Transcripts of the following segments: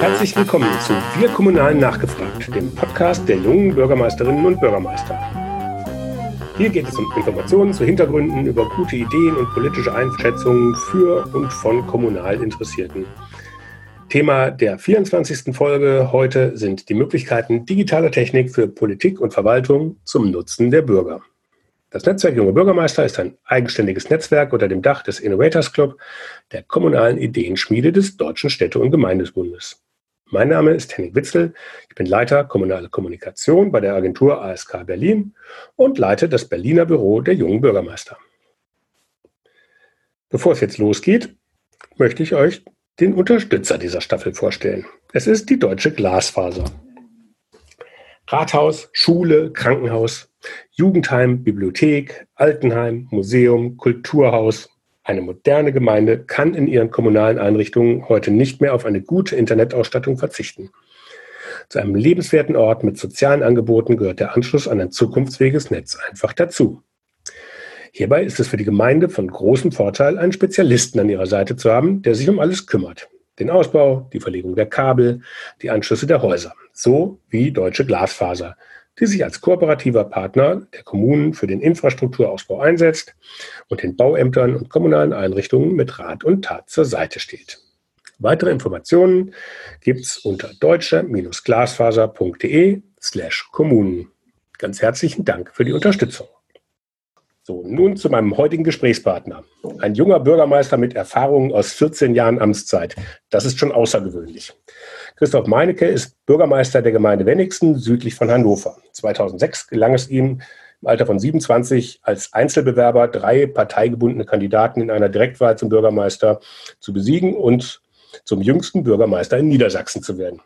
Herzlich willkommen zu Wir Kommunalen nachgefragt, dem Podcast der jungen Bürgermeisterinnen und Bürgermeister. Hier geht es um Informationen zu Hintergründen, über gute Ideen und politische Einschätzungen für und von kommunal Interessierten. Thema der 24. Folge heute sind die Möglichkeiten digitaler Technik für Politik und Verwaltung zum Nutzen der Bürger. Das Netzwerk Junge Bürgermeister ist ein eigenständiges Netzwerk unter dem Dach des Innovators Club, der kommunalen Ideenschmiede des Deutschen Städte- und Gemeindesbundes. Mein Name ist Henning Witzel. Ich bin Leiter kommunale Kommunikation bei der Agentur ASK Berlin und leite das Berliner Büro der jungen Bürgermeister. Bevor es jetzt losgeht, möchte ich euch den Unterstützer dieser Staffel vorstellen. Es ist die Deutsche Glasfaser. Rathaus, Schule, Krankenhaus, Jugendheim, Bibliothek, Altenheim, Museum, Kulturhaus. Eine moderne Gemeinde kann in ihren kommunalen Einrichtungen heute nicht mehr auf eine gute Internetausstattung verzichten. Zu einem lebenswerten Ort mit sozialen Angeboten gehört der Anschluss an ein zukunftsfähiges Netz einfach dazu. Hierbei ist es für die Gemeinde von großem Vorteil, einen Spezialisten an ihrer Seite zu haben, der sich um alles kümmert. Den Ausbau, die Verlegung der Kabel, die Anschlüsse der Häuser, so wie Deutsche Glasfaser, die sich als kooperativer Partner der Kommunen für den Infrastrukturausbau einsetzt und den Bauämtern und kommunalen Einrichtungen mit Rat und Tat zur Seite steht. Weitere Informationen gibt es unter deutsche-glasfaser.de slash Kommunen. Ganz herzlichen Dank für die Unterstützung. So, nun zu meinem heutigen Gesprächspartner. Ein junger Bürgermeister mit Erfahrungen aus 14 Jahren Amtszeit. Das ist schon außergewöhnlich. Christoph Meinecke ist Bürgermeister der Gemeinde Wenigsten südlich von Hannover. 2006 gelang es ihm im Alter von 27 als Einzelbewerber drei parteigebundene Kandidaten in einer Direktwahl zum Bürgermeister zu besiegen und zum jüngsten Bürgermeister in Niedersachsen zu werden.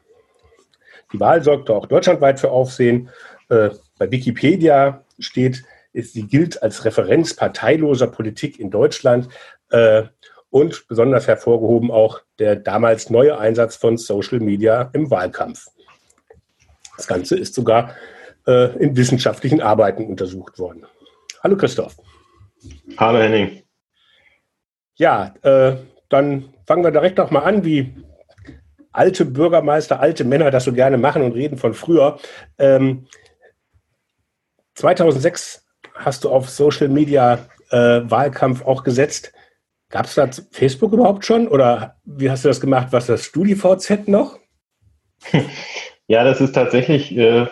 Die Wahl sorgte auch deutschlandweit für Aufsehen. Äh, bei Wikipedia steht, sie gilt als Referenz parteiloser Politik in Deutschland äh, und besonders hervorgehoben auch der damals neue Einsatz von Social Media im Wahlkampf. Das Ganze ist sogar äh, in wissenschaftlichen Arbeiten untersucht worden. Hallo Christoph. Hallo Henning. Ja, äh, dann fangen wir direkt auch mal an, wie alte Bürgermeister, alte Männer das so gerne machen und reden von früher. Ähm, 2006 hast du auf Social Media äh, Wahlkampf auch gesetzt. Gab es da Facebook überhaupt schon oder wie hast du das gemacht? Was das StudiVZ noch? Ja, das ist tatsächlich äh,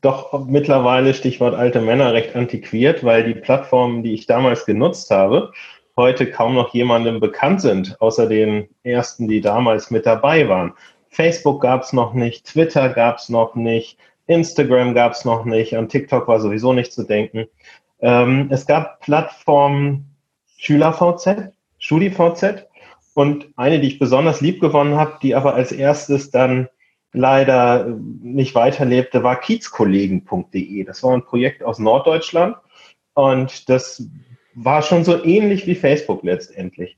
doch mittlerweile Stichwort alte Männer recht antiquiert, weil die Plattformen, die ich damals genutzt habe, heute kaum noch jemandem bekannt sind, außer den ersten, die damals mit dabei waren. Facebook gab es noch nicht, Twitter gab es noch nicht, Instagram gab es noch nicht, an TikTok war sowieso nicht zu denken. Ähm, es gab Plattformen SchülerVZ, StudiVZ und eine, die ich besonders lieb gewonnen habe, die aber als erstes dann leider nicht weiterlebte, war kiezkollegen.de. Das war ein Projekt aus Norddeutschland und das war schon so ähnlich wie Facebook letztendlich.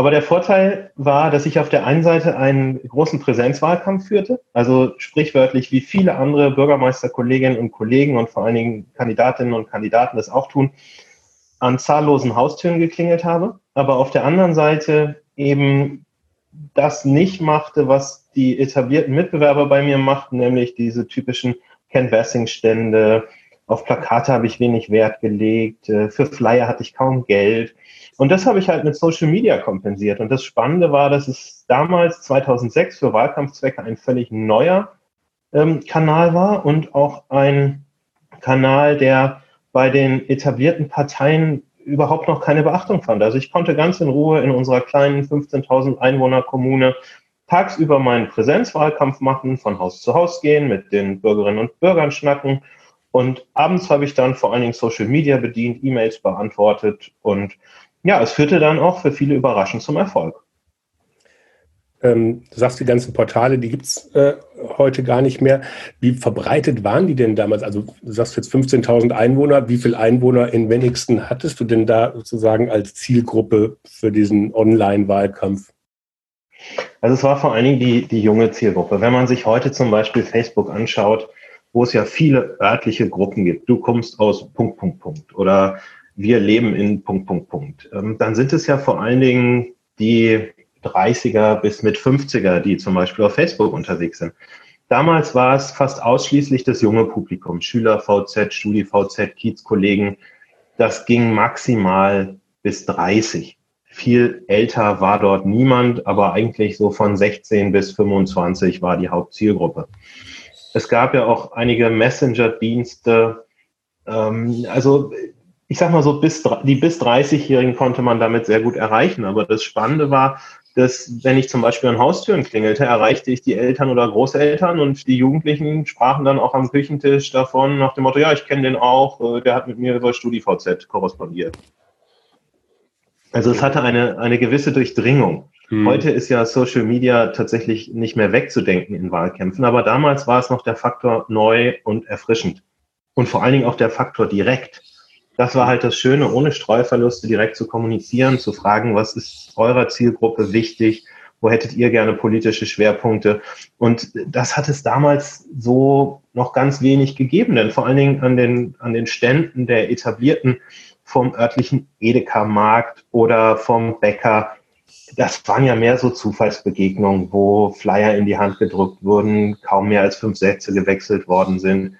Aber der Vorteil war, dass ich auf der einen Seite einen großen Präsenzwahlkampf führte, also sprichwörtlich wie viele andere Bürgermeisterkolleginnen und Kollegen und vor allen Dingen Kandidatinnen und Kandidaten das auch tun, an zahllosen Haustüren geklingelt habe, aber auf der anderen Seite eben das nicht machte, was die etablierten Mitbewerber bei mir machten, nämlich diese typischen Canvassing-Stände. Auf Plakate habe ich wenig Wert gelegt, äh, für Flyer hatte ich kaum Geld. Und das habe ich halt mit Social Media kompensiert. Und das Spannende war, dass es damals 2006 für Wahlkampfzwecke ein völlig neuer ähm, Kanal war und auch ein Kanal, der bei den etablierten Parteien überhaupt noch keine Beachtung fand. Also ich konnte ganz in Ruhe in unserer kleinen 15.000 Einwohner Kommune tagsüber meinen Präsenzwahlkampf machen, von Haus zu Haus gehen, mit den Bürgerinnen und Bürgern schnacken. Und abends habe ich dann vor allen Dingen Social Media bedient, E-Mails beantwortet und ja, es führte dann auch für viele überraschend zum Erfolg. Ähm, du sagst, die ganzen Portale, die gibt es äh, heute gar nicht mehr. Wie verbreitet waren die denn damals? Also du sagst jetzt 15.000 Einwohner. Wie viele Einwohner in Wenigsten hattest du denn da sozusagen als Zielgruppe für diesen Online-Wahlkampf? Also es war vor allen Dingen die, die junge Zielgruppe. Wenn man sich heute zum Beispiel Facebook anschaut, wo es ja viele örtliche Gruppen gibt. Du kommst aus Punkt, Punkt, Punkt. Oder wir leben in Punkt, Punkt, Punkt. Ähm, dann sind es ja vor allen Dingen die 30er bis mit 50er, die zum Beispiel auf Facebook unterwegs sind. Damals war es fast ausschließlich das junge Publikum, Schüler VZ, Studi VZ, Kiezkollegen. Das ging maximal bis 30. Viel älter war dort niemand, aber eigentlich so von 16 bis 25 war die Hauptzielgruppe. Es gab ja auch einige Messenger-Dienste. Ähm, also ich sag mal so, bis, die bis 30-Jährigen konnte man damit sehr gut erreichen. Aber das Spannende war, dass wenn ich zum Beispiel an Haustüren klingelte, erreichte ich die Eltern oder Großeltern und die Jugendlichen sprachen dann auch am Küchentisch davon nach dem Motto, ja, ich kenne den auch, äh, der hat mit mir über StudiVZ korrespondiert. Also es hatte eine, eine gewisse Durchdringung. Hm. Heute ist ja Social Media tatsächlich nicht mehr wegzudenken in Wahlkämpfen, aber damals war es noch der Faktor neu und erfrischend. Und vor allen Dingen auch der Faktor direkt. Das war halt das Schöne, ohne Streuverluste direkt zu kommunizieren, zu fragen, was ist eurer Zielgruppe wichtig, wo hättet ihr gerne politische Schwerpunkte? Und das hat es damals so noch ganz wenig gegeben, denn vor allen Dingen an den, an den Ständen der etablierten vom örtlichen Edeka-Markt oder vom Bäcker. Das waren ja mehr so Zufallsbegegnungen, wo Flyer in die Hand gedrückt wurden, kaum mehr als fünf Sätze gewechselt worden sind.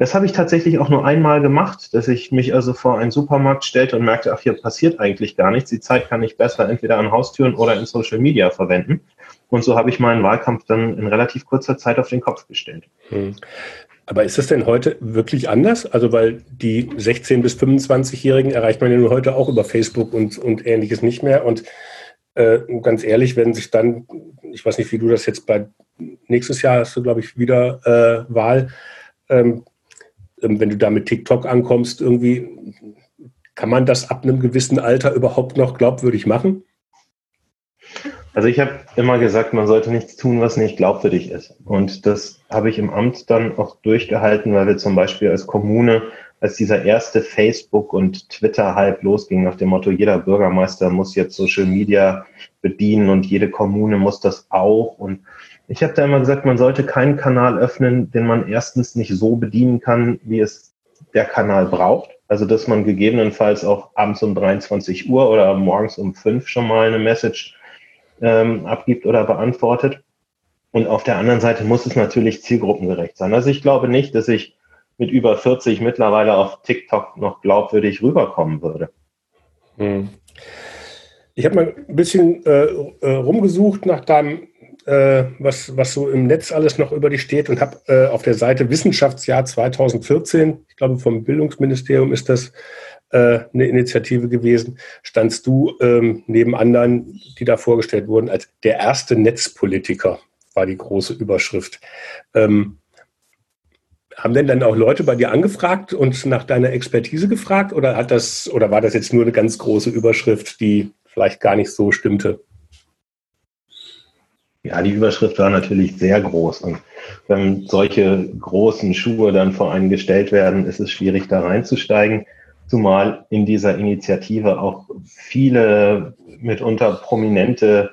Das habe ich tatsächlich auch nur einmal gemacht, dass ich mich also vor einen Supermarkt stellte und merkte, ach, hier passiert eigentlich gar nichts. Die Zeit kann ich besser entweder an Haustüren oder in Social Media verwenden. Und so habe ich meinen Wahlkampf dann in relativ kurzer Zeit auf den Kopf gestellt. Hm. Aber ist das denn heute wirklich anders? Also, weil die 16- bis 25-Jährigen erreicht man ja nur heute auch über Facebook und, und ähnliches nicht mehr. Und äh, ganz ehrlich, wenn sich dann, ich weiß nicht, wie du das jetzt bei nächstes Jahr hast du, glaube ich, wieder äh, Wahl. Ähm, ähm, wenn du da mit TikTok ankommst, irgendwie, kann man das ab einem gewissen Alter überhaupt noch glaubwürdig machen? Also ich habe immer gesagt, man sollte nichts tun, was nicht glaubwürdig ist. Und das habe ich im Amt dann auch durchgehalten, weil wir zum Beispiel als Kommune, als dieser erste Facebook- und Twitter-Hype losging, nach dem Motto, jeder Bürgermeister muss jetzt Social Media bedienen und jede Kommune muss das auch. Und ich habe da immer gesagt, man sollte keinen Kanal öffnen, den man erstens nicht so bedienen kann, wie es der Kanal braucht. Also dass man gegebenenfalls auch abends um 23 Uhr oder morgens um 5 schon mal eine Message ähm, abgibt oder beantwortet. Und auf der anderen Seite muss es natürlich zielgruppengerecht sein. Also ich glaube nicht, dass ich mit über 40 mittlerweile auf TikTok noch glaubwürdig rüberkommen würde. Hm. Ich habe mal ein bisschen äh, äh, rumgesucht nach deinem, äh, was, was so im Netz alles noch über dich steht und habe äh, auf der Seite Wissenschaftsjahr 2014, ich glaube vom Bildungsministerium ist das, äh, eine Initiative gewesen, standst du ähm, neben anderen, die da vorgestellt wurden, als der erste Netzpolitiker, war die große Überschrift. Ähm, haben denn dann auch Leute bei dir angefragt und nach deiner Expertise gefragt oder hat das oder war das jetzt nur eine ganz große Überschrift, die vielleicht gar nicht so stimmte? Ja, die Überschrift war natürlich sehr groß und wenn solche großen Schuhe dann vor einen gestellt werden, ist es schwierig da reinzusteigen zumal in dieser Initiative auch viele mitunter prominente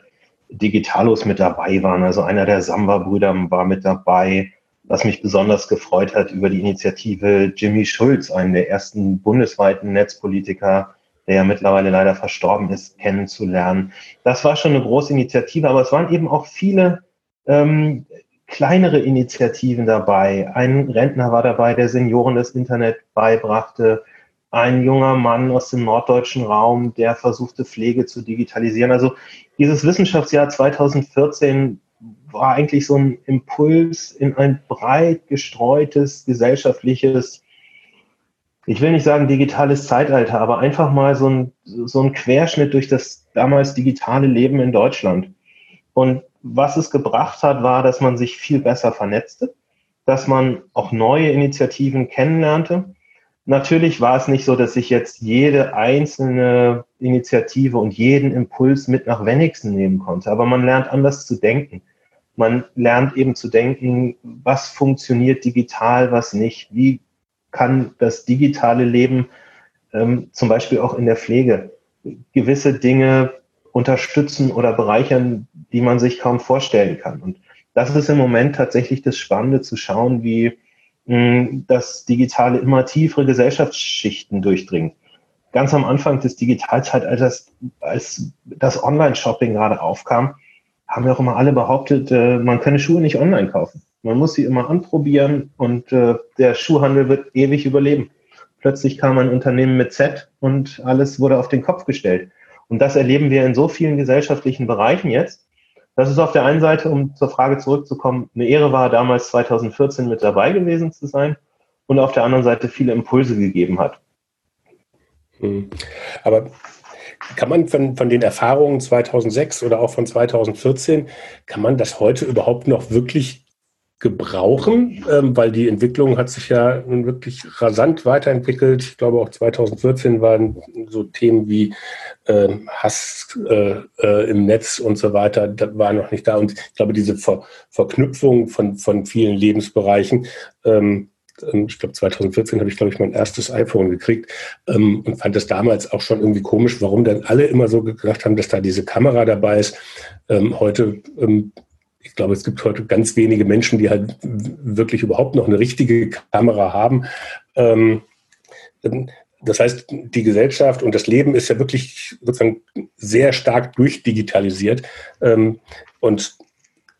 Digitalos mit dabei waren. Also einer der Samba-Brüder war mit dabei. Was mich besonders gefreut hat über die Initiative Jimmy Schulz, einen der ersten bundesweiten Netzpolitiker, der ja mittlerweile leider verstorben ist, kennenzulernen. Das war schon eine große Initiative, aber es waren eben auch viele ähm, kleinere Initiativen dabei. Ein Rentner war dabei, der Senioren das Internet beibrachte ein junger Mann aus dem norddeutschen Raum, der versuchte, Pflege zu digitalisieren. Also dieses Wissenschaftsjahr 2014 war eigentlich so ein Impuls in ein breit gestreutes gesellschaftliches, ich will nicht sagen digitales Zeitalter, aber einfach mal so ein, so ein Querschnitt durch das damals digitale Leben in Deutschland. Und was es gebracht hat, war, dass man sich viel besser vernetzte, dass man auch neue Initiativen kennenlernte Natürlich war es nicht so, dass ich jetzt jede einzelne Initiative und jeden Impuls mit nach Wenigsten nehmen konnte, aber man lernt anders zu denken. Man lernt eben zu denken, was funktioniert digital, was nicht. Wie kann das digitale Leben ähm, zum Beispiel auch in der Pflege gewisse Dinge unterstützen oder bereichern, die man sich kaum vorstellen kann. Und das ist im Moment tatsächlich das Spannende zu schauen, wie das Digitale immer tiefere Gesellschaftsschichten durchdringt. ganz am Anfang des Digitalzeitalters, als das Online-Shopping gerade aufkam, haben wir auch immer alle behauptet, äh, man könne Schuhe nicht online kaufen. Man muss sie immer anprobieren und äh, der Schuhhandel wird ewig überleben. Plötzlich kam ein Unternehmen mit Z und alles wurde auf den Kopf gestellt. Und das erleben wir in so vielen gesellschaftlichen Bereichen jetzt. Das ist auf der einen Seite, um zur Frage zurückzukommen, eine Ehre war, damals 2014 mit dabei gewesen zu sein und auf der anderen Seite viele Impulse gegeben hat. Hm. Aber kann man von, von den Erfahrungen 2006 oder auch von 2014, kann man das heute überhaupt noch wirklich gebrauchen, ähm, weil die Entwicklung hat sich ja nun wirklich rasant weiterentwickelt. Ich glaube auch 2014 waren so Themen wie äh, Hass äh, äh, im Netz und so weiter, das war noch nicht da. Und ich glaube, diese Ver Verknüpfung von, von vielen Lebensbereichen ähm, ich glaube 2014 habe ich, glaube ich, mein erstes iPhone gekriegt ähm, und fand das damals auch schon irgendwie komisch, warum dann alle immer so gedacht haben, dass da diese Kamera dabei ist. Ähm, heute, ähm, ich glaube, es gibt heute ganz wenige Menschen, die halt wirklich überhaupt noch eine richtige Kamera haben. Ähm, das heißt, die Gesellschaft und das Leben ist ja wirklich sozusagen sehr stark durchdigitalisiert. Ähm, und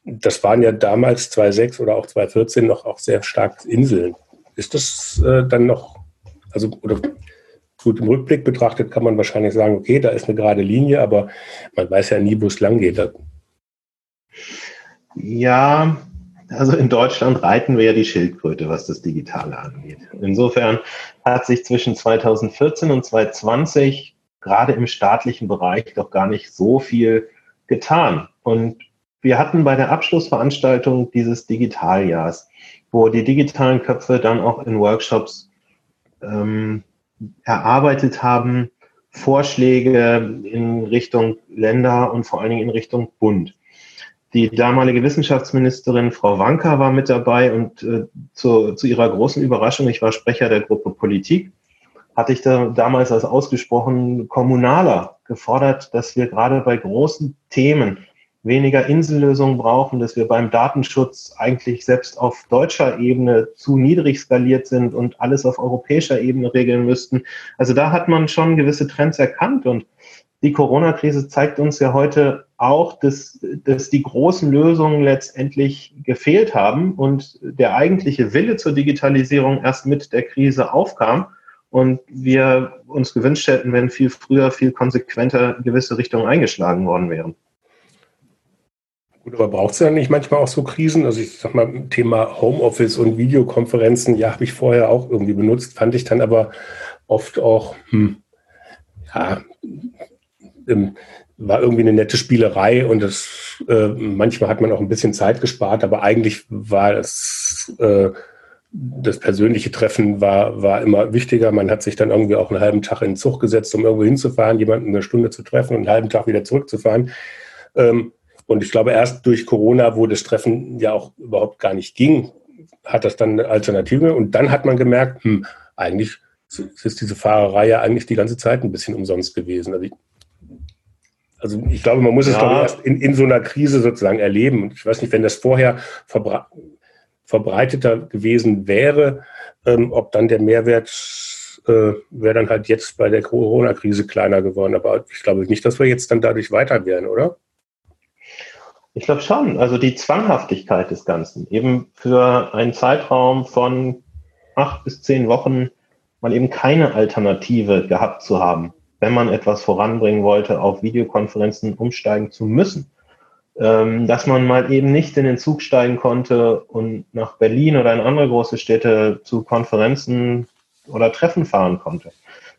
das waren ja damals 2006 oder auch 2014 noch auch sehr stark Inseln. Ist das äh, dann noch, also, oder gut im Rückblick betrachtet kann man wahrscheinlich sagen, okay, da ist eine gerade Linie, aber man weiß ja nie, wo es lang geht. Ja, also in Deutschland reiten wir ja die Schildkröte, was das Digitale angeht. Insofern hat sich zwischen 2014 und 2020 gerade im staatlichen Bereich doch gar nicht so viel getan. Und wir hatten bei der Abschlussveranstaltung dieses Digitaljahrs wo die digitalen Köpfe dann auch in Workshops ähm, erarbeitet haben, Vorschläge in Richtung Länder und vor allen Dingen in Richtung Bund. Die damalige Wissenschaftsministerin Frau Wanka war mit dabei und äh, zu, zu ihrer großen Überraschung, ich war Sprecher der Gruppe Politik, hatte ich da damals als ausgesprochen Kommunaler gefordert, dass wir gerade bei großen Themen weniger Insellösungen brauchen, dass wir beim Datenschutz eigentlich selbst auf deutscher Ebene zu niedrig skaliert sind und alles auf europäischer Ebene regeln müssten. Also da hat man schon gewisse Trends erkannt und die Corona-Krise zeigt uns ja heute auch, dass, dass die großen Lösungen letztendlich gefehlt haben und der eigentliche Wille zur Digitalisierung erst mit der Krise aufkam und wir uns gewünscht hätten, wenn viel früher, viel konsequenter gewisse Richtungen eingeschlagen worden wären. Gut, aber braucht es ja nicht manchmal auch so Krisen? Also ich sag mal, Thema Homeoffice und Videokonferenzen, ja, habe ich vorher auch irgendwie benutzt, fand ich dann aber oft auch, hm, ja, ähm, war irgendwie eine nette Spielerei und das, äh, manchmal hat man auch ein bisschen Zeit gespart, aber eigentlich war es, äh, das persönliche Treffen war, war immer wichtiger. Man hat sich dann irgendwie auch einen halben Tag in den Zug gesetzt, um irgendwo hinzufahren, jemanden eine Stunde zu treffen und einen halben Tag wieder zurückzufahren. Ähm, und ich glaube, erst durch Corona, wo das Treffen ja auch überhaupt gar nicht ging, hat das dann eine Alternative. Und dann hat man gemerkt, hm, eigentlich ist diese Fahrerei ja eigentlich die ganze Zeit ein bisschen umsonst gewesen. Also ich, also ich glaube, man muss es ich, erst in, in so einer Krise sozusagen erleben. Und ich weiß nicht, wenn das vorher verbre verbreiteter gewesen wäre, ähm, ob dann der Mehrwert äh, wäre dann halt jetzt bei der Corona-Krise kleiner geworden. Aber ich glaube nicht, dass wir jetzt dann dadurch weiter wären, oder? Ich glaube schon. Also die Zwanghaftigkeit des Ganzen, eben für einen Zeitraum von acht bis zehn Wochen mal eben keine Alternative gehabt zu haben, wenn man etwas voranbringen wollte, auf Videokonferenzen umsteigen zu müssen. Ähm, dass man mal eben nicht in den Zug steigen konnte und nach Berlin oder in andere große Städte zu Konferenzen oder Treffen fahren konnte.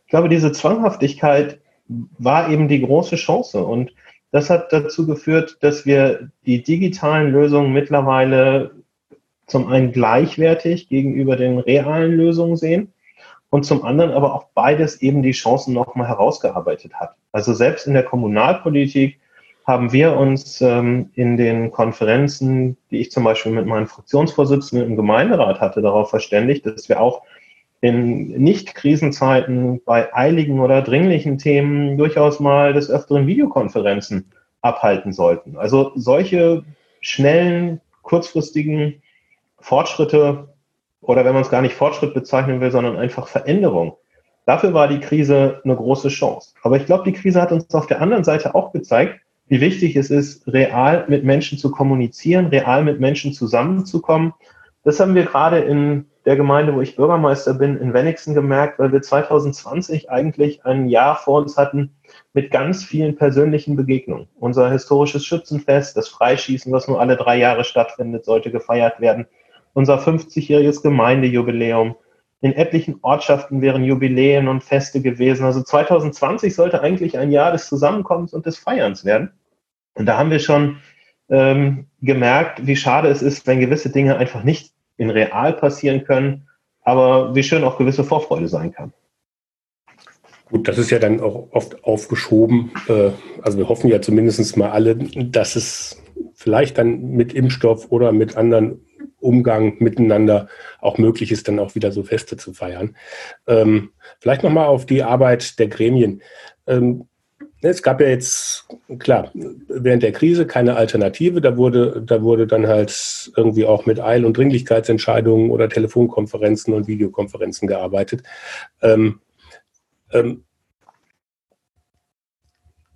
Ich glaube, diese Zwanghaftigkeit war eben die große Chance und das hat dazu geführt, dass wir die digitalen Lösungen mittlerweile zum einen gleichwertig gegenüber den realen Lösungen sehen und zum anderen aber auch beides eben die Chancen nochmal herausgearbeitet hat. Also selbst in der Kommunalpolitik haben wir uns ähm, in den Konferenzen, die ich zum Beispiel mit meinen Fraktionsvorsitzenden im Gemeinderat hatte, darauf verständigt, dass wir auch in Nicht-Krisenzeiten bei eiligen oder dringlichen Themen durchaus mal des Öfteren Videokonferenzen abhalten sollten. Also solche schnellen, kurzfristigen Fortschritte oder wenn man es gar nicht Fortschritt bezeichnen will, sondern einfach Veränderung, Dafür war die Krise eine große Chance. Aber ich glaube, die Krise hat uns auf der anderen Seite auch gezeigt, wie wichtig es ist, real mit Menschen zu kommunizieren, real mit Menschen zusammenzukommen. Das haben wir gerade in der Gemeinde, wo ich Bürgermeister bin, in Wenigsen gemerkt, weil wir 2020 eigentlich ein Jahr vor uns hatten mit ganz vielen persönlichen Begegnungen. Unser historisches Schützenfest, das Freischießen, was nur alle drei Jahre stattfindet, sollte gefeiert werden. Unser 50-jähriges Gemeindejubiläum. In etlichen Ortschaften wären Jubiläen und Feste gewesen. Also 2020 sollte eigentlich ein Jahr des Zusammenkommens und des Feierns werden. Und da haben wir schon ähm, gemerkt, wie schade es ist, wenn gewisse Dinge einfach nicht in real passieren können, aber wie schön auch gewisse Vorfreude sein kann. Gut, das ist ja dann auch oft aufgeschoben. Äh, also wir hoffen ja zumindest mal alle, dass es vielleicht dann mit Impfstoff oder mit anderen Umgang miteinander auch möglich ist, dann auch wieder so Feste zu feiern. Ähm, vielleicht nochmal auf die Arbeit der Gremien. Ähm, es gab ja jetzt, klar, während der Krise keine Alternative. Da wurde, da wurde dann halt irgendwie auch mit Eil- und Dringlichkeitsentscheidungen oder Telefonkonferenzen und Videokonferenzen gearbeitet. Ähm, ähm,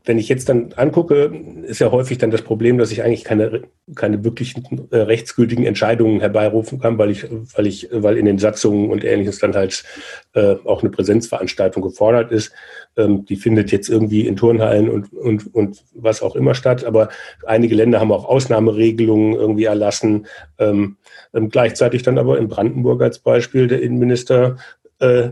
wenn ich jetzt dann angucke, ist ja häufig dann das Problem, dass ich eigentlich keine, keine wirklichen äh, rechtsgültigen Entscheidungen herbeirufen kann, weil ich, weil ich, weil in den Satzungen und ähnliches dann halt äh, auch eine Präsenzveranstaltung gefordert ist. Ähm, die findet jetzt irgendwie in Turnhallen und, und, und was auch immer statt. Aber einige Länder haben auch Ausnahmeregelungen irgendwie erlassen. Ähm, ähm, gleichzeitig dann aber in Brandenburg als Beispiel der Innenminister äh,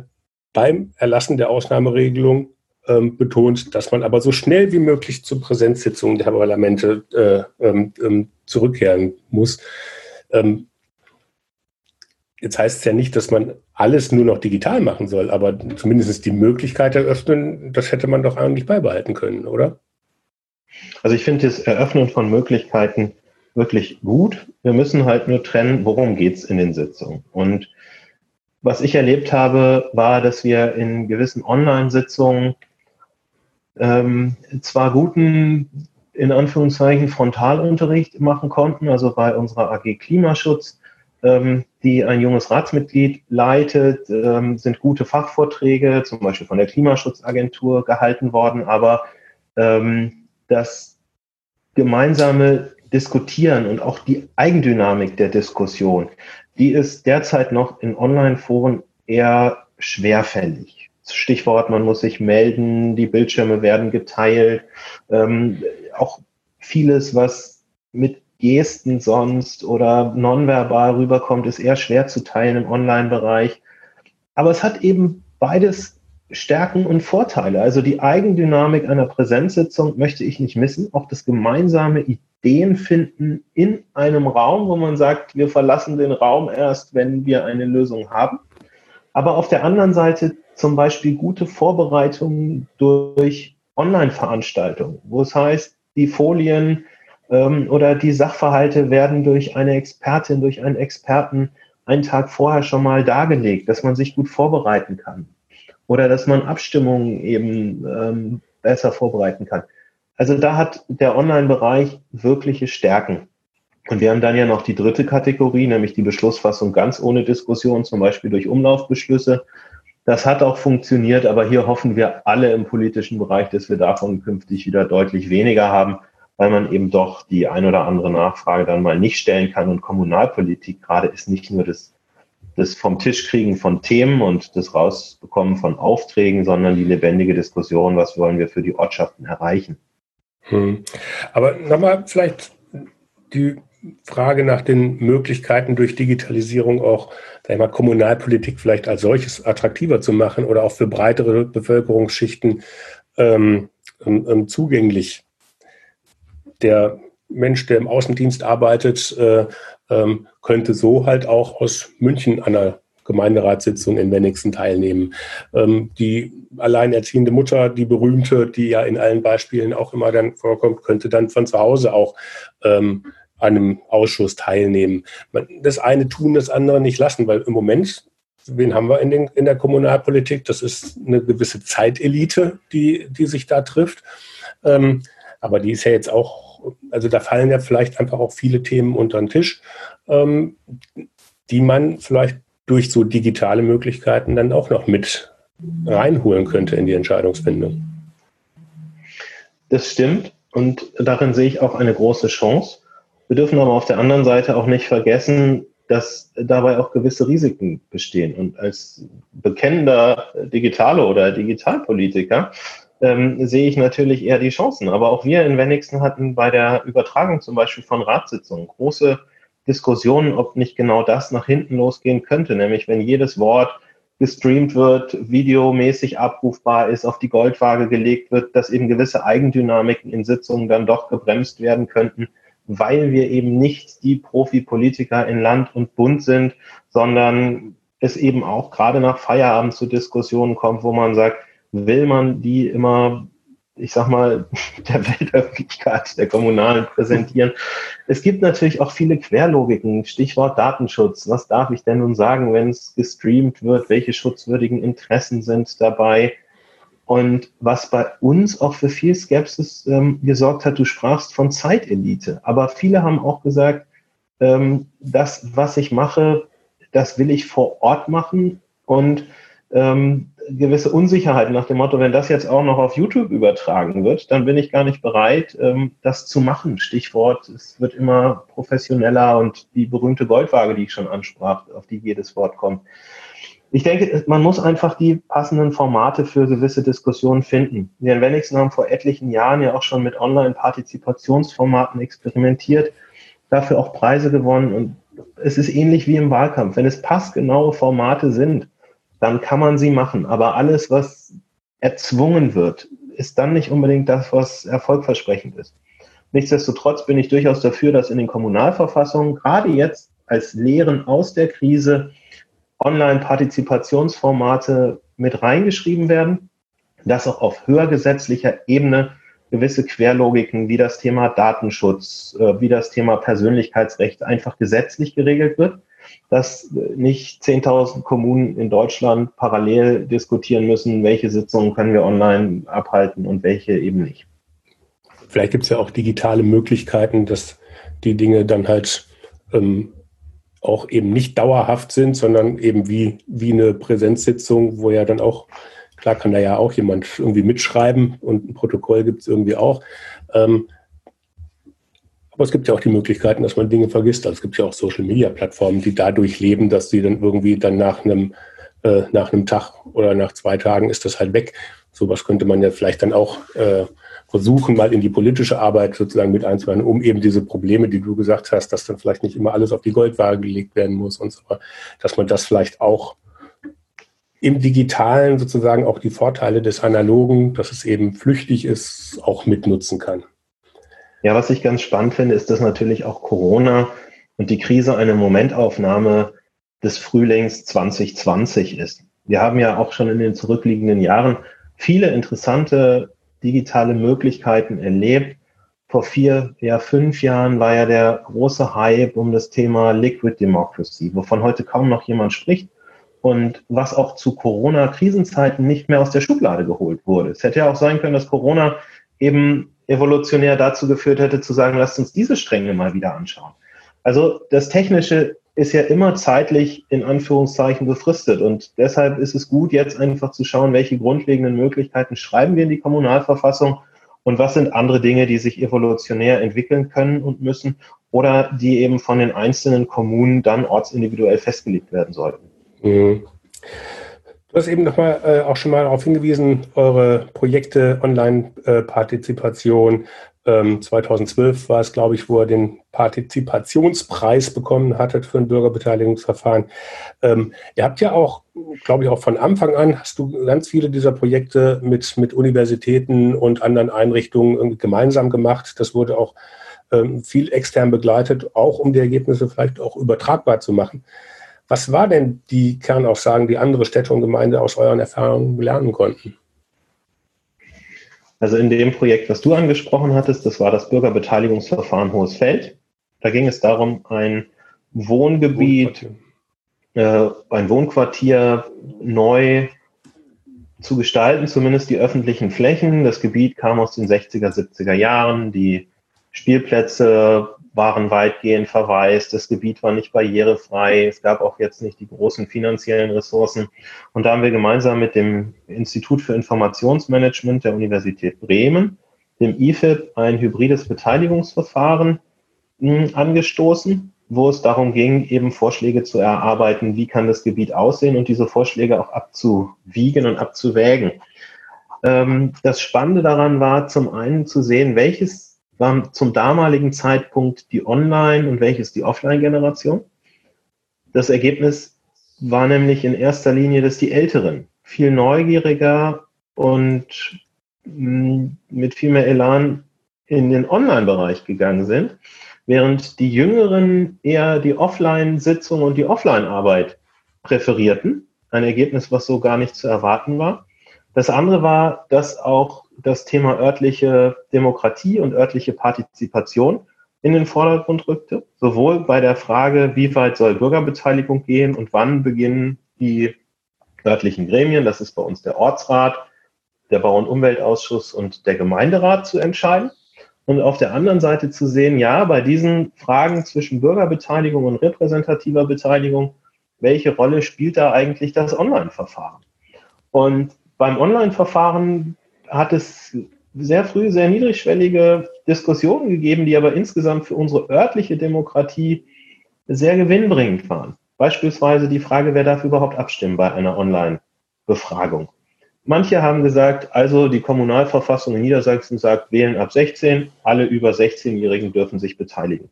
beim Erlassen der Ausnahmeregelung ähm, betont, dass man aber so schnell wie möglich zu Präsenzsitzungen der Parlamente äh, ähm, ähm, zurückkehren muss. Ähm, jetzt heißt es ja nicht, dass man alles nur noch digital machen soll, aber zumindest die Möglichkeit eröffnen, das hätte man doch eigentlich beibehalten können, oder? Also ich finde das Eröffnen von Möglichkeiten wirklich gut. Wir müssen halt nur trennen, worum geht es in den Sitzungen. Und was ich erlebt habe, war, dass wir in gewissen Online-Sitzungen ähm, zwar guten, in Anführungszeichen, Frontalunterricht machen konnten, also bei unserer AG Klimaschutz, ähm, die ein junges Ratsmitglied leitet, ähm, sind gute Fachvorträge, zum Beispiel von der Klimaschutzagentur, gehalten worden, aber ähm, das gemeinsame Diskutieren und auch die Eigendynamik der Diskussion, die ist derzeit noch in Online-Foren eher schwerfällig. Stichwort, man muss sich melden, die Bildschirme werden geteilt, ähm, auch vieles, was mit Gesten sonst oder nonverbal rüberkommt, ist eher schwer zu teilen im Online-Bereich. Aber es hat eben beides Stärken und Vorteile. Also die Eigendynamik einer Präsenzsitzung möchte ich nicht missen. Auch das gemeinsame Ideen finden in einem Raum, wo man sagt, wir verlassen den Raum erst, wenn wir eine Lösung haben. Aber auf der anderen Seite zum Beispiel gute Vorbereitungen durch Online-Veranstaltungen, wo es heißt, die Folien ähm, oder die Sachverhalte werden durch eine Expertin, durch einen Experten einen Tag vorher schon mal dargelegt, dass man sich gut vorbereiten kann oder dass man Abstimmungen eben ähm, besser vorbereiten kann. Also da hat der Online-Bereich wirkliche Stärken. Und wir haben dann ja noch die dritte Kategorie, nämlich die Beschlussfassung ganz ohne Diskussion, zum Beispiel durch Umlaufbeschlüsse. Das hat auch funktioniert, aber hier hoffen wir alle im politischen Bereich, dass wir davon künftig wieder deutlich weniger haben, weil man eben doch die ein oder andere Nachfrage dann mal nicht stellen kann. Und Kommunalpolitik gerade ist nicht nur das, das vom Tisch kriegen von Themen und das Rausbekommen von Aufträgen, sondern die lebendige Diskussion, was wollen wir für die Ortschaften erreichen. Hm. Aber nochmal vielleicht die Frage nach den Möglichkeiten durch Digitalisierung auch sag ich mal, Kommunalpolitik vielleicht als solches attraktiver zu machen oder auch für breitere Bevölkerungsschichten ähm, ähm, zugänglich. Der Mensch, der im Außendienst arbeitet, äh, ähm, könnte so halt auch aus München an einer Gemeinderatssitzung in Wenigsen teilnehmen. Ähm, die alleinerziehende Mutter, die berühmte, die ja in allen Beispielen auch immer dann vorkommt, könnte dann von zu Hause auch ähm, einem Ausschuss teilnehmen. Das eine tun, das andere nicht lassen, weil im Moment, wen haben wir in, den, in der Kommunalpolitik? Das ist eine gewisse Zeitelite, die, die sich da trifft. Ähm, aber die ist ja jetzt auch, also da fallen ja vielleicht einfach auch viele Themen unter den Tisch, ähm, die man vielleicht durch so digitale Möglichkeiten dann auch noch mit reinholen könnte in die Entscheidungsfindung. Das stimmt und darin sehe ich auch eine große Chance. Wir dürfen aber auf der anderen Seite auch nicht vergessen, dass dabei auch gewisse Risiken bestehen. Und als bekennender Digitale oder Digitalpolitiker ähm, sehe ich natürlich eher die Chancen. Aber auch wir in Wenigsten hatten bei der Übertragung zum Beispiel von Ratssitzungen große Diskussionen, ob nicht genau das nach hinten losgehen könnte. Nämlich wenn jedes Wort gestreamt wird, videomäßig abrufbar ist, auf die Goldwaage gelegt wird, dass eben gewisse Eigendynamiken in Sitzungen dann doch gebremst werden könnten, weil wir eben nicht die Profi-Politiker in Land und Bund sind, sondern es eben auch gerade nach Feierabend zu Diskussionen kommt, wo man sagt, will man die immer, ich sag mal, der Weltöffentlichkeit, der Kommunalen präsentieren. Es gibt natürlich auch viele Querlogiken, Stichwort Datenschutz. Was darf ich denn nun sagen, wenn es gestreamt wird? Welche schutzwürdigen Interessen sind dabei? Und was bei uns auch für viel Skepsis ähm, gesorgt hat, du sprachst von Zeitelite. Aber viele haben auch gesagt, ähm, das, was ich mache, das will ich vor Ort machen. Und ähm, gewisse Unsicherheit nach dem Motto, wenn das jetzt auch noch auf YouTube übertragen wird, dann bin ich gar nicht bereit, ähm, das zu machen. Stichwort, es wird immer professioneller und die berühmte Goldwaage, die ich schon ansprach, auf die jedes Wort kommt. Ich denke, man muss einfach die passenden Formate für gewisse Diskussionen finden. Wir in Wenigsten haben vor etlichen Jahren ja auch schon mit Online-Partizipationsformaten experimentiert, dafür auch Preise gewonnen und es ist ähnlich wie im Wahlkampf. Wenn es passgenaue Formate sind, dann kann man sie machen. Aber alles, was erzwungen wird, ist dann nicht unbedingt das, was erfolgversprechend ist. Nichtsdestotrotz bin ich durchaus dafür, dass in den Kommunalverfassungen gerade jetzt als Lehren aus der Krise Online-Partizipationsformate mit reingeschrieben werden, dass auch auf höher gesetzlicher Ebene gewisse Querlogiken wie das Thema Datenschutz, äh, wie das Thema Persönlichkeitsrecht einfach gesetzlich geregelt wird dass nicht 10.000 Kommunen in Deutschland parallel diskutieren müssen, welche Sitzungen können wir online abhalten und welche eben nicht. Vielleicht gibt es ja auch digitale Möglichkeiten, dass die Dinge dann halt ähm, auch eben nicht dauerhaft sind, sondern eben wie, wie eine Präsenzsitzung, wo ja dann auch, klar kann da ja auch jemand irgendwie mitschreiben und ein Protokoll gibt es irgendwie auch. Ähm, aber es gibt ja auch die Möglichkeiten, dass man Dinge vergisst. Also es gibt ja auch Social-Media-Plattformen, die dadurch leben, dass sie dann irgendwie dann nach einem, äh, nach einem Tag oder nach zwei Tagen ist das halt weg. Sowas könnte man ja vielleicht dann auch äh, versuchen, mal in die politische Arbeit sozusagen mit einzubauen, um eben diese Probleme, die du gesagt hast, dass dann vielleicht nicht immer alles auf die Goldwaage gelegt werden muss und so, dass man das vielleicht auch im Digitalen sozusagen auch die Vorteile des Analogen, dass es eben flüchtig ist, auch mitnutzen kann. Ja, was ich ganz spannend finde, ist, dass natürlich auch Corona und die Krise eine Momentaufnahme des Frühlings 2020 ist. Wir haben ja auch schon in den zurückliegenden Jahren viele interessante digitale Möglichkeiten erlebt. Vor vier, ja fünf Jahren war ja der große Hype um das Thema Liquid Democracy, wovon heute kaum noch jemand spricht und was auch zu Corona-Krisenzeiten nicht mehr aus der Schublade geholt wurde. Es hätte ja auch sein können, dass Corona eben evolutionär dazu geführt hätte, zu sagen, lasst uns diese Stränge mal wieder anschauen. Also das Technische ist ja immer zeitlich in Anführungszeichen befristet und deshalb ist es gut, jetzt einfach zu schauen, welche grundlegenden Möglichkeiten schreiben wir in die Kommunalverfassung und was sind andere Dinge, die sich evolutionär entwickeln können und müssen oder die eben von den einzelnen Kommunen dann ortsindividuell festgelegt werden sollten. Mhm. Du hast eben nochmal äh, auch schon mal darauf hingewiesen, eure Projekte Online-Partizipation. Ähm, 2012 war es, glaube ich, wo ihr den Partizipationspreis bekommen hattet für ein Bürgerbeteiligungsverfahren. Ähm, ihr habt ja auch, glaube ich, auch von Anfang an hast du ganz viele dieser Projekte mit, mit Universitäten und anderen Einrichtungen gemeinsam gemacht. Das wurde auch ähm, viel extern begleitet, auch um die Ergebnisse vielleicht auch übertragbar zu machen. Was war denn die Kernaussagen, die andere Städte und Gemeinden aus euren Erfahrungen lernen konnten? Also in dem Projekt, was du angesprochen hattest, das war das Bürgerbeteiligungsverfahren Hohes Feld. Da ging es darum, ein Wohngebiet, äh, ein Wohnquartier neu zu gestalten, zumindest die öffentlichen Flächen. Das Gebiet kam aus den 60er, 70er Jahren. Die Spielplätze waren weitgehend verwaist, das Gebiet war nicht barrierefrei, es gab auch jetzt nicht die großen finanziellen Ressourcen. Und da haben wir gemeinsam mit dem Institut für Informationsmanagement der Universität Bremen, dem IFIP, ein hybrides Beteiligungsverfahren hm, angestoßen, wo es darum ging, eben Vorschläge zu erarbeiten, wie kann das Gebiet aussehen und diese Vorschläge auch abzuwiegen und abzuwägen. Ähm, das Spannende daran war zum einen zu sehen, welches war zum damaligen Zeitpunkt die Online- und welches die Offline-Generation. Das Ergebnis war nämlich in erster Linie, dass die Älteren viel neugieriger und mm, mit viel mehr Elan in den Online-Bereich gegangen sind, während die Jüngeren eher die Offline-Sitzung und die Offline-Arbeit präferierten. Ein Ergebnis, was so gar nicht zu erwarten war. Das andere war, dass auch das Thema örtliche Demokratie und örtliche Partizipation in den Vordergrund rückte, sowohl bei der Frage, wie weit soll Bürgerbeteiligung gehen und wann beginnen die örtlichen Gremien, das ist bei uns der Ortsrat, der Bau- und Umweltausschuss und der Gemeinderat zu entscheiden. Und auf der anderen Seite zu sehen, ja, bei diesen Fragen zwischen Bürgerbeteiligung und repräsentativer Beteiligung, welche Rolle spielt da eigentlich das Online-Verfahren? Und beim Online-Verfahren hat es sehr früh sehr niedrigschwellige Diskussionen gegeben, die aber insgesamt für unsere örtliche Demokratie sehr gewinnbringend waren. Beispielsweise die Frage, wer darf überhaupt abstimmen bei einer Online-Befragung. Manche haben gesagt, also die Kommunalverfassung in Niedersachsen sagt, wählen ab 16, alle über 16-Jährigen dürfen sich beteiligen.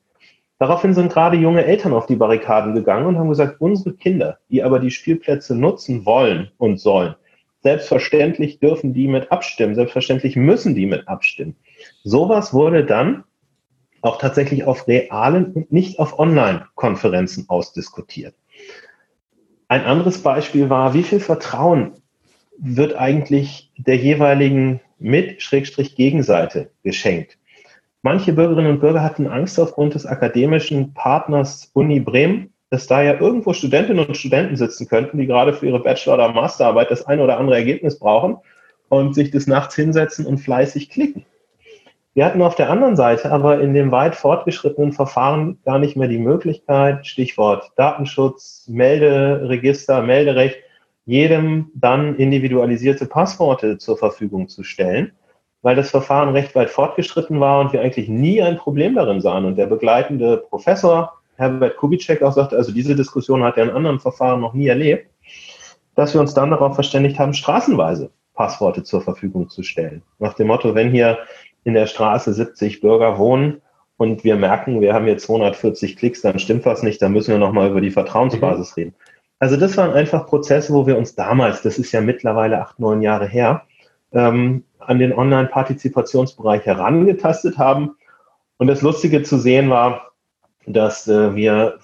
Daraufhin sind gerade junge Eltern auf die Barrikaden gegangen und haben gesagt, unsere Kinder, die aber die Spielplätze nutzen wollen und sollen, Selbstverständlich dürfen die mit abstimmen. Selbstverständlich müssen die mit abstimmen. Sowas wurde dann auch tatsächlich auf realen und nicht auf Online-Konferenzen ausdiskutiert. Ein anderes Beispiel war, wie viel Vertrauen wird eigentlich der jeweiligen Mit-Gegenseite geschenkt? Manche Bürgerinnen und Bürger hatten Angst aufgrund des akademischen Partners Uni Bremen, dass da ja irgendwo Studentinnen und Studenten sitzen könnten, die gerade für ihre Bachelor- oder Masterarbeit das ein oder andere Ergebnis brauchen und sich des Nachts hinsetzen und fleißig klicken. Wir hatten auf der anderen Seite aber in dem weit fortgeschrittenen Verfahren gar nicht mehr die Möglichkeit, Stichwort Datenschutz, Melderegister, Melderecht, jedem dann individualisierte Passworte zur Verfügung zu stellen, weil das Verfahren recht weit fortgeschritten war und wir eigentlich nie ein Problem darin sahen. Und der begleitende Professor Herbert Kubitschek auch sagte, also diese Diskussion hat er in anderen Verfahren noch nie erlebt, dass wir uns dann darauf verständigt haben, straßenweise Passworte zur Verfügung zu stellen. Nach dem Motto, wenn hier in der Straße 70 Bürger wohnen und wir merken, wir haben hier 240 Klicks, dann stimmt was nicht, dann müssen wir nochmal über die Vertrauensbasis mhm. reden. Also das waren einfach Prozesse, wo wir uns damals, das ist ja mittlerweile acht, neun Jahre her, ähm, an den Online-Partizipationsbereich herangetastet haben. Und das Lustige zu sehen war, dass äh, wir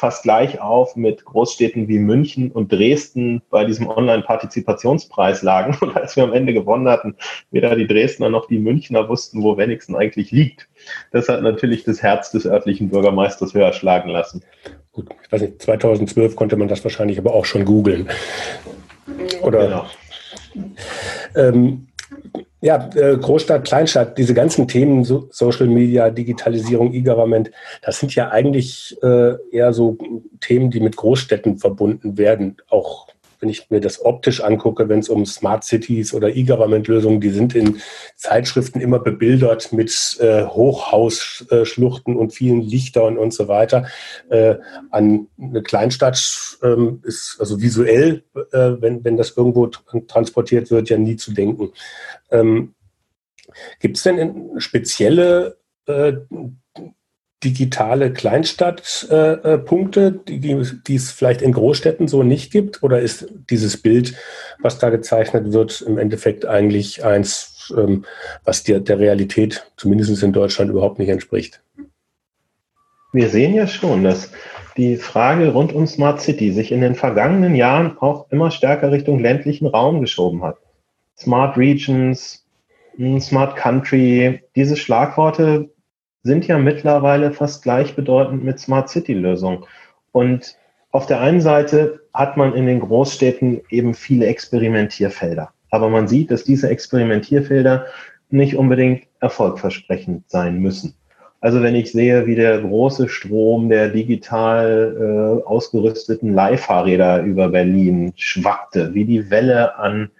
fast gleich auf mit Großstädten wie München und Dresden bei diesem Online-Partizipationspreis lagen. Und als wir am Ende gewonnen hatten, weder die Dresdner noch die Münchner wussten, wo wenigstens eigentlich liegt. Das hat natürlich das Herz des örtlichen Bürgermeisters höher schlagen lassen. Gut, ich weiß nicht, 2012 konnte man das wahrscheinlich aber auch schon googeln. Oder? Genau. Ähm, ja, äh, Großstadt, Kleinstadt, diese ganzen Themen, so Social Media, Digitalisierung, E-Government, das sind ja eigentlich äh, eher so Themen, die mit Großstädten verbunden werden. Auch wenn ich mir das optisch angucke, wenn es um Smart Cities oder E-Government-Lösungen, die sind in Zeitschriften immer bebildert mit äh, Hochhausschluchten und vielen Lichtern und so weiter. Äh, an eine Kleinstadt ähm, ist also visuell, äh, wenn, wenn das irgendwo transportiert wird, ja nie zu denken. Ähm, Gibt es denn spezielle äh, digitale Kleinstadtpunkte, äh, die, die, die es vielleicht in Großstädten so nicht gibt? Oder ist dieses Bild, was da gezeichnet wird, im Endeffekt eigentlich eins, ähm, was der, der Realität, zumindest in Deutschland, überhaupt nicht entspricht? Wir sehen ja schon, dass die Frage rund um Smart City sich in den vergangenen Jahren auch immer stärker Richtung ländlichen Raum geschoben hat. Smart Regions, hm, Smart Country, diese Schlagworte sind ja mittlerweile fast gleichbedeutend mit Smart City-Lösungen. Und auf der einen Seite hat man in den Großstädten eben viele Experimentierfelder. Aber man sieht, dass diese Experimentierfelder nicht unbedingt erfolgversprechend sein müssen. Also wenn ich sehe, wie der große Strom der digital äh, ausgerüsteten Leihfahrräder über Berlin schwappte, wie die Welle an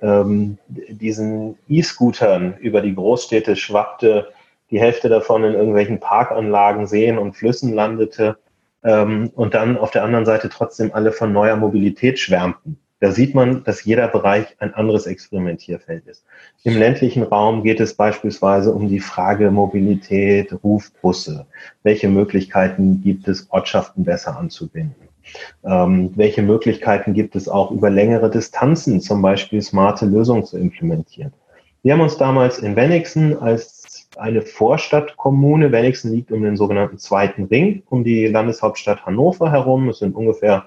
ähm, diesen E-Scootern über die Großstädte schwappte, die Hälfte davon in irgendwelchen Parkanlagen, Seen und Flüssen landete ähm, und dann auf der anderen Seite trotzdem alle von neuer Mobilität schwärmten. Da sieht man, dass jeder Bereich ein anderes Experimentierfeld ist. Im ländlichen Raum geht es beispielsweise um die Frage Mobilität, Rufbusse. Welche Möglichkeiten gibt es, Ortschaften besser anzubinden? Ähm, welche Möglichkeiten gibt es auch über längere Distanzen, zum Beispiel smarte Lösungen zu implementieren? Wir haben uns damals in Wenigsen als eine Vorstadtkommune, Wenigsen liegt um den sogenannten zweiten Ring, um die Landeshauptstadt Hannover herum. Es sind ungefähr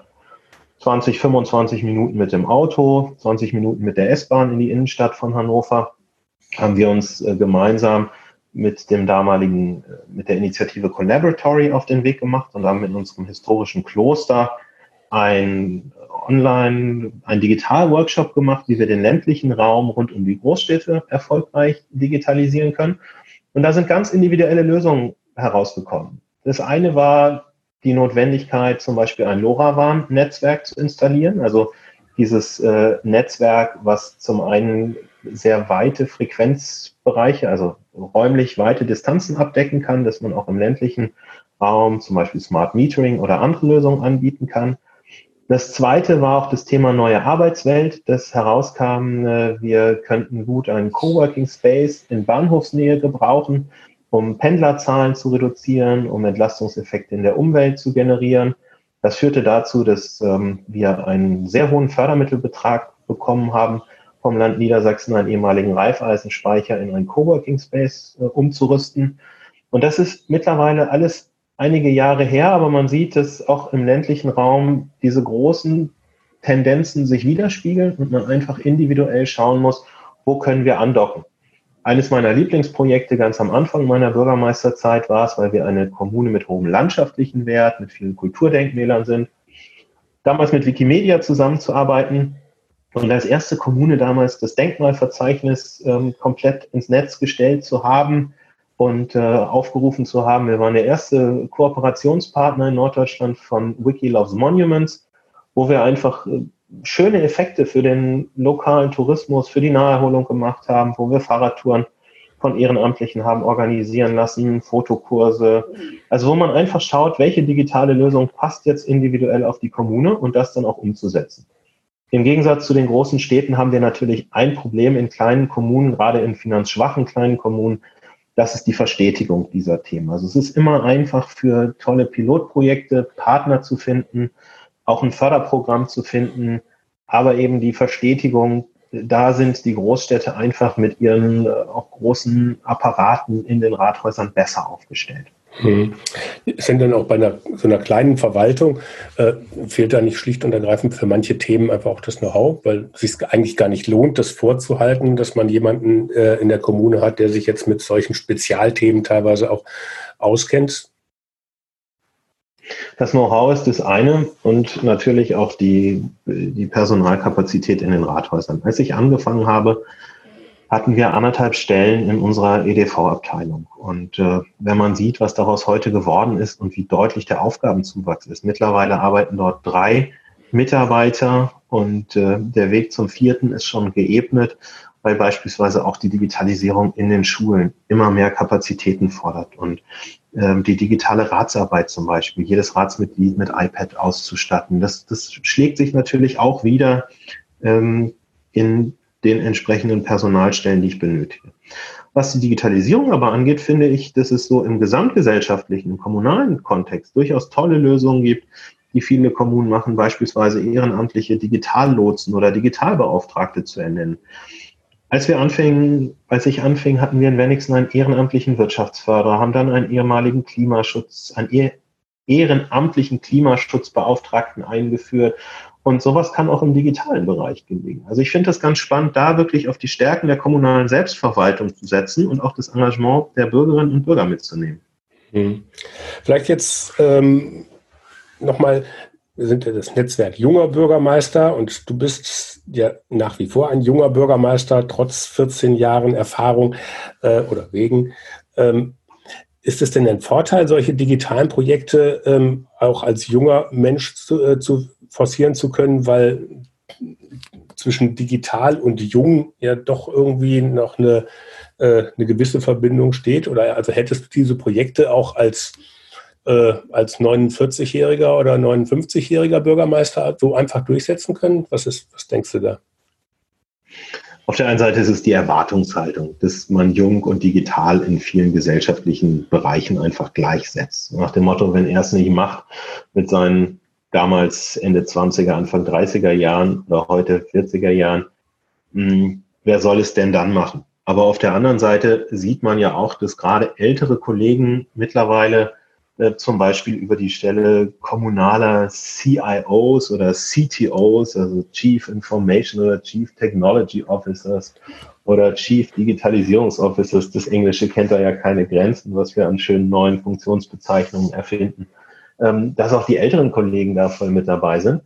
20, 25 Minuten mit dem Auto, 20 Minuten mit der S-Bahn in die Innenstadt von Hannover, haben wir uns äh, gemeinsam mit dem damaligen, äh, mit der Initiative Collaboratory auf den Weg gemacht und haben in unserem historischen Kloster ein Online, ein Digital-Workshop gemacht, wie wir den ländlichen Raum rund um die Großstädte erfolgreich digitalisieren können. Und da sind ganz individuelle Lösungen herausgekommen. Das eine war die Notwendigkeit, zum Beispiel ein LoRaWAN-Netzwerk zu installieren. Also dieses äh, Netzwerk, was zum einen sehr weite Frequenzbereiche, also räumlich weite Distanzen abdecken kann, dass man auch im ländlichen Raum zum Beispiel Smart Metering oder andere Lösungen anbieten kann. Das zweite war auch das Thema neue Arbeitswelt, das herauskam, äh, wir könnten gut einen Coworking Space in Bahnhofsnähe gebrauchen, um Pendlerzahlen zu reduzieren, um Entlastungseffekte in der Umwelt zu generieren. Das führte dazu, dass ähm, wir einen sehr hohen Fördermittelbetrag bekommen haben, vom Land Niedersachsen einen ehemaligen Reifeisenspeicher in einen Coworking Space äh, umzurüsten. Und das ist mittlerweile alles einige Jahre her, aber man sieht, dass auch im ländlichen Raum diese großen Tendenzen sich widerspiegeln und man einfach individuell schauen muss, wo können wir andocken. Eines meiner Lieblingsprojekte ganz am Anfang meiner Bürgermeisterzeit war es, weil wir eine Kommune mit hohem landschaftlichen Wert, mit vielen Kulturdenkmälern sind, damals mit Wikimedia zusammenzuarbeiten und als erste Kommune damals das Denkmalverzeichnis ähm, komplett ins Netz gestellt zu haben und äh, aufgerufen zu haben. Wir waren der erste Kooperationspartner in Norddeutschland von Wiki Loves Monuments, wo wir einfach äh, schöne Effekte für den lokalen Tourismus, für die Naherholung gemacht haben, wo wir Fahrradtouren von Ehrenamtlichen haben organisieren lassen, Fotokurse. Also wo man einfach schaut, welche digitale Lösung passt jetzt individuell auf die Kommune und das dann auch umzusetzen. Im Gegensatz zu den großen Städten haben wir natürlich ein Problem in kleinen Kommunen, gerade in finanzschwachen kleinen Kommunen. Das ist die Verstetigung dieser Themen. Also es ist immer einfach für tolle Pilotprojekte Partner zu finden, auch ein Förderprogramm zu finden, aber eben die Verstetigung, da sind die Großstädte einfach mit ihren äh, auch großen Apparaten in den Rathäusern besser aufgestellt. Hm. Sind denn auch bei einer, so einer kleinen Verwaltung, äh, fehlt da nicht schlicht und ergreifend für manche Themen einfach auch das Know-how, weil es sich eigentlich gar nicht lohnt, das vorzuhalten, dass man jemanden äh, in der Kommune hat, der sich jetzt mit solchen Spezialthemen teilweise auch auskennt? Das Know-how ist das eine und natürlich auch die, die Personalkapazität in den Rathäusern. Als ich angefangen habe, hatten wir anderthalb Stellen in unserer EDV-Abteilung. Und äh, wenn man sieht, was daraus heute geworden ist und wie deutlich der Aufgabenzuwachs ist, mittlerweile arbeiten dort drei Mitarbeiter und äh, der Weg zum vierten ist schon geebnet, weil beispielsweise auch die Digitalisierung in den Schulen immer mehr Kapazitäten fordert. Und ähm, die digitale Ratsarbeit zum Beispiel, jedes Ratsmitglied mit iPad auszustatten. Das, das schlägt sich natürlich auch wieder ähm, in den entsprechenden Personalstellen, die ich benötige. Was die Digitalisierung aber angeht, finde ich, dass es so im gesamtgesellschaftlichen, im kommunalen Kontext durchaus tolle Lösungen gibt, die viele Kommunen machen, beispielsweise ehrenamtliche Digitallotsen oder Digitalbeauftragte zu ernennen. Als wir anfingen, als ich anfing, hatten wir in Wenigsen einen ehrenamtlichen Wirtschaftsförderer, haben dann einen ehemaligen Klimaschutz, einen ehrenamtlichen Klimaschutzbeauftragten eingeführt. Und sowas kann auch im digitalen Bereich gelingen. Also ich finde das ganz spannend, da wirklich auf die Stärken der kommunalen Selbstverwaltung zu setzen und auch das Engagement der Bürgerinnen und Bürger mitzunehmen. Hm. Vielleicht jetzt ähm, nochmal wir sind ja das Netzwerk junger Bürgermeister und du bist ja nach wie vor ein junger Bürgermeister, trotz 14 Jahren Erfahrung äh, oder wegen. Ähm, ist es denn ein Vorteil, solche digitalen Projekte ähm, auch als junger Mensch zu, äh, zu forcieren zu können, weil zwischen digital und jung ja doch irgendwie noch eine, äh, eine gewisse Verbindung steht? Oder also hättest du diese Projekte auch als, äh, als 49-jähriger oder 59-jähriger Bürgermeister so einfach durchsetzen können? Was, ist, was denkst du da? Auf der einen Seite ist es die Erwartungshaltung, dass man jung und digital in vielen gesellschaftlichen Bereichen einfach gleichsetzt. Nach dem Motto, wenn er es nicht macht mit seinen damals Ende 20er, Anfang 30er Jahren oder heute 40er Jahren, hm, wer soll es denn dann machen? Aber auf der anderen Seite sieht man ja auch, dass gerade ältere Kollegen mittlerweile äh, zum Beispiel über die Stelle kommunaler CIOs oder CTOs, also Chief Information oder Chief Technology Officers oder Chief Digitalisierungsofficers, das Englische kennt da ja keine Grenzen, was wir an schönen neuen Funktionsbezeichnungen erfinden, dass auch die älteren Kollegen da voll mit dabei sind.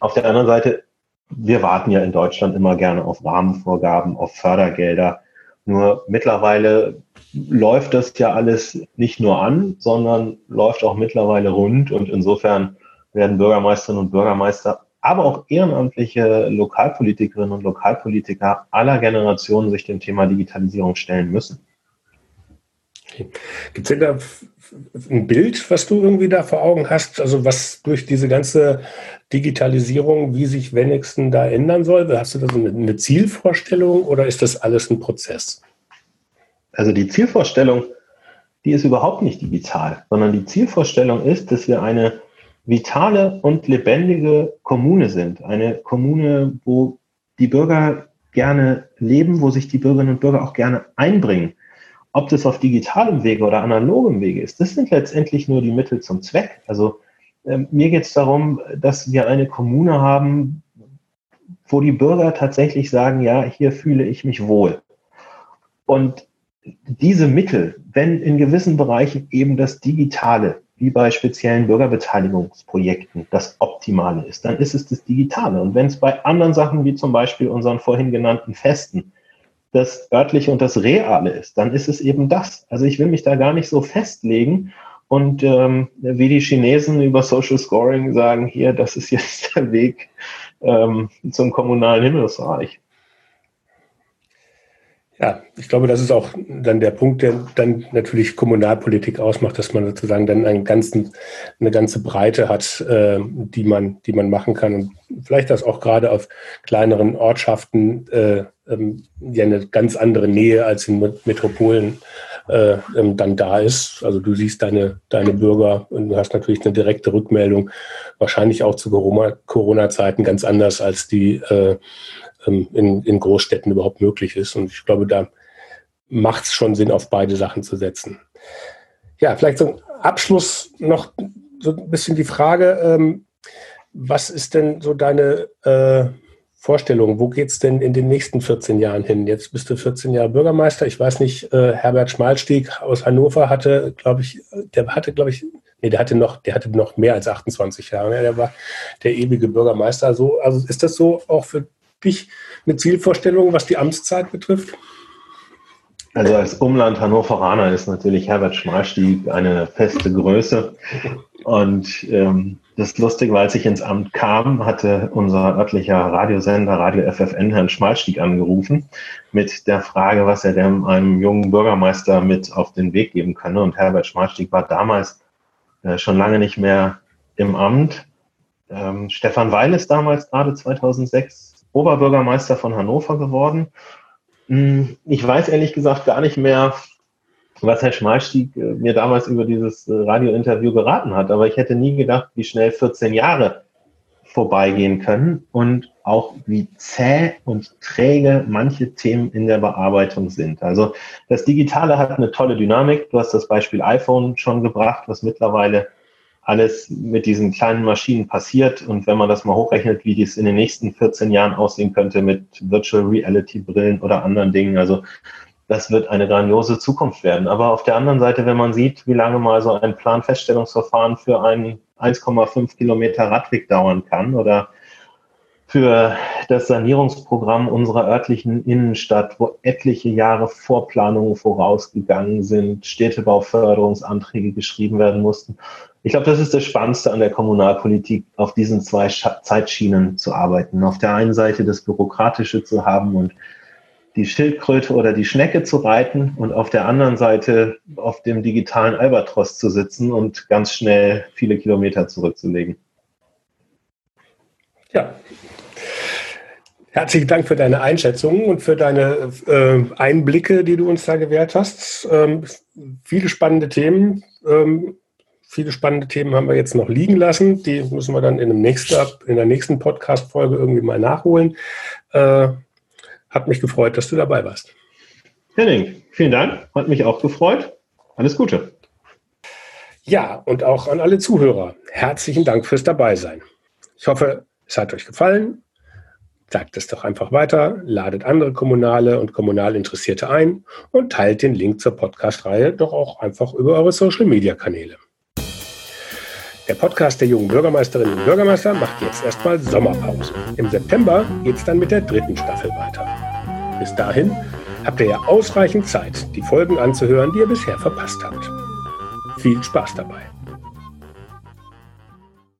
Auf der anderen Seite, wir warten ja in Deutschland immer gerne auf Rahmenvorgaben, auf Fördergelder. Nur mittlerweile läuft das ja alles nicht nur an, sondern läuft auch mittlerweile rund und insofern werden Bürgermeisterinnen und Bürgermeister, aber auch ehrenamtliche Lokalpolitikerinnen und Lokalpolitiker aller Generationen sich dem Thema Digitalisierung stellen müssen. Gibt es denn da ein Bild, was du irgendwie da vor Augen hast? Also was durch diese ganze Digitalisierung, wie sich wenigstens da ändern soll? Hast du da so eine Zielvorstellung oder ist das alles ein Prozess? Also die Zielvorstellung, die ist überhaupt nicht digital, sondern die Zielvorstellung ist, dass wir eine vitale und lebendige Kommune sind. Eine Kommune, wo die Bürger gerne leben, wo sich die Bürgerinnen und Bürger auch gerne einbringen. Ob das auf digitalem Wege oder analogem Wege ist, das sind letztendlich nur die Mittel zum Zweck. Also äh, mir geht es darum, dass wir eine Kommune haben, wo die Bürger tatsächlich sagen, ja, hier fühle ich mich wohl. Und diese Mittel, wenn in gewissen Bereichen eben das Digitale, wie bei speziellen Bürgerbeteiligungsprojekten, das Optimale ist, dann ist es das Digitale. Und wenn es bei anderen Sachen, wie zum Beispiel unseren vorhin genannten Festen, das örtliche und das Reale ist, dann ist es eben das. Also ich will mich da gar nicht so festlegen und ähm, wie die Chinesen über Social Scoring sagen, hier, das ist jetzt der Weg ähm, zum kommunalen Himmelsreich. Ja, ich glaube, das ist auch dann der Punkt, der dann natürlich Kommunalpolitik ausmacht, dass man sozusagen dann einen ganzen, eine ganze Breite hat, äh, die man, die man machen kann und vielleicht das auch gerade auf kleineren Ortschaften äh, ähm, ja eine ganz andere Nähe als in Metropolen äh, ähm, dann da ist. Also du siehst deine, deine Bürger und du hast natürlich eine direkte Rückmeldung, wahrscheinlich auch zu Corona-Zeiten ganz anders als die äh, ähm, in, in Großstädten überhaupt möglich ist. Und ich glaube, da macht es schon Sinn, auf beide Sachen zu setzen. Ja, vielleicht zum Abschluss noch so ein bisschen die Frage, ähm, was ist denn so deine äh, Vorstellung? Wo geht es denn in den nächsten 14 Jahren hin? Jetzt bist du 14 Jahre Bürgermeister. Ich weiß nicht, äh, Herbert Schmalstieg aus Hannover hatte, glaube ich, der hatte, glaube ich, nee, der hatte noch, der hatte noch mehr als 28 Jahre. Ja, der war der ewige Bürgermeister. So, also ist das so auch für dich eine Zielvorstellung, was die Amtszeit betrifft? Also als Umland Hannoveraner ist natürlich Herbert Schmalstieg eine feste Größe. Und ähm, das Lustige war, als ich ins Amt kam, hatte unser örtlicher Radiosender Radio FFN Herrn Schmalstieg angerufen mit der Frage, was er denn einem jungen Bürgermeister mit auf den Weg geben könne. Und Herbert Schmalstieg war damals äh, schon lange nicht mehr im Amt. Ähm, Stefan Weil ist damals gerade 2006 Oberbürgermeister von Hannover geworden. Hm, ich weiß ehrlich gesagt gar nicht mehr, was Herr Schmalstieg äh, mir damals über dieses äh, Radiointerview geraten hat, aber ich hätte nie gedacht, wie schnell 14 Jahre vorbeigehen können und auch wie zäh und träge manche Themen in der Bearbeitung sind. Also das Digitale hat eine tolle Dynamik. Du hast das Beispiel iPhone schon gebracht, was mittlerweile alles mit diesen kleinen Maschinen passiert. Und wenn man das mal hochrechnet, wie dies in den nächsten 14 Jahren aussehen könnte mit Virtual Reality Brillen oder anderen Dingen, also das wird eine grandiose Zukunft werden. Aber auf der anderen Seite, wenn man sieht, wie lange mal so ein Planfeststellungsverfahren für einen 1,5 Kilometer Radweg dauern kann oder für das Sanierungsprogramm unserer örtlichen Innenstadt, wo etliche Jahre Vorplanungen vorausgegangen sind, Städtebauförderungsanträge geschrieben werden mussten. Ich glaube, das ist das Spannendste an der Kommunalpolitik, auf diesen zwei Zeitschienen zu arbeiten. Auf der einen Seite das Bürokratische zu haben und die Schildkröte oder die Schnecke zu reiten und auf der anderen Seite auf dem digitalen Albatros zu sitzen und ganz schnell viele Kilometer zurückzulegen. Ja, Herzlichen Dank für deine Einschätzungen und für deine äh, Einblicke, die du uns da gewährt hast. Ähm, viele spannende Themen. Ähm, viele spannende Themen haben wir jetzt noch liegen lassen. Die müssen wir dann in, dem nächsten, in der nächsten Podcast-Folge irgendwie mal nachholen. Äh, hat mich gefreut, dass du dabei warst. Henning, vielen Dank. Hat mich auch gefreut. Alles Gute. Ja, und auch an alle Zuhörer. Herzlichen Dank fürs Dabeisein. Ich hoffe, es hat euch gefallen Sagt es doch einfach weiter, ladet andere Kommunale und kommunal Interessierte ein und teilt den Link zur Podcast-Reihe doch auch einfach über eure Social-Media-Kanäle. Der Podcast der jungen Bürgermeisterinnen und Bürgermeister macht jetzt erstmal Sommerpause. Im September geht es dann mit der dritten Staffel weiter. Bis dahin habt ihr ja ausreichend Zeit, die Folgen anzuhören, die ihr bisher verpasst habt. Viel Spaß dabei!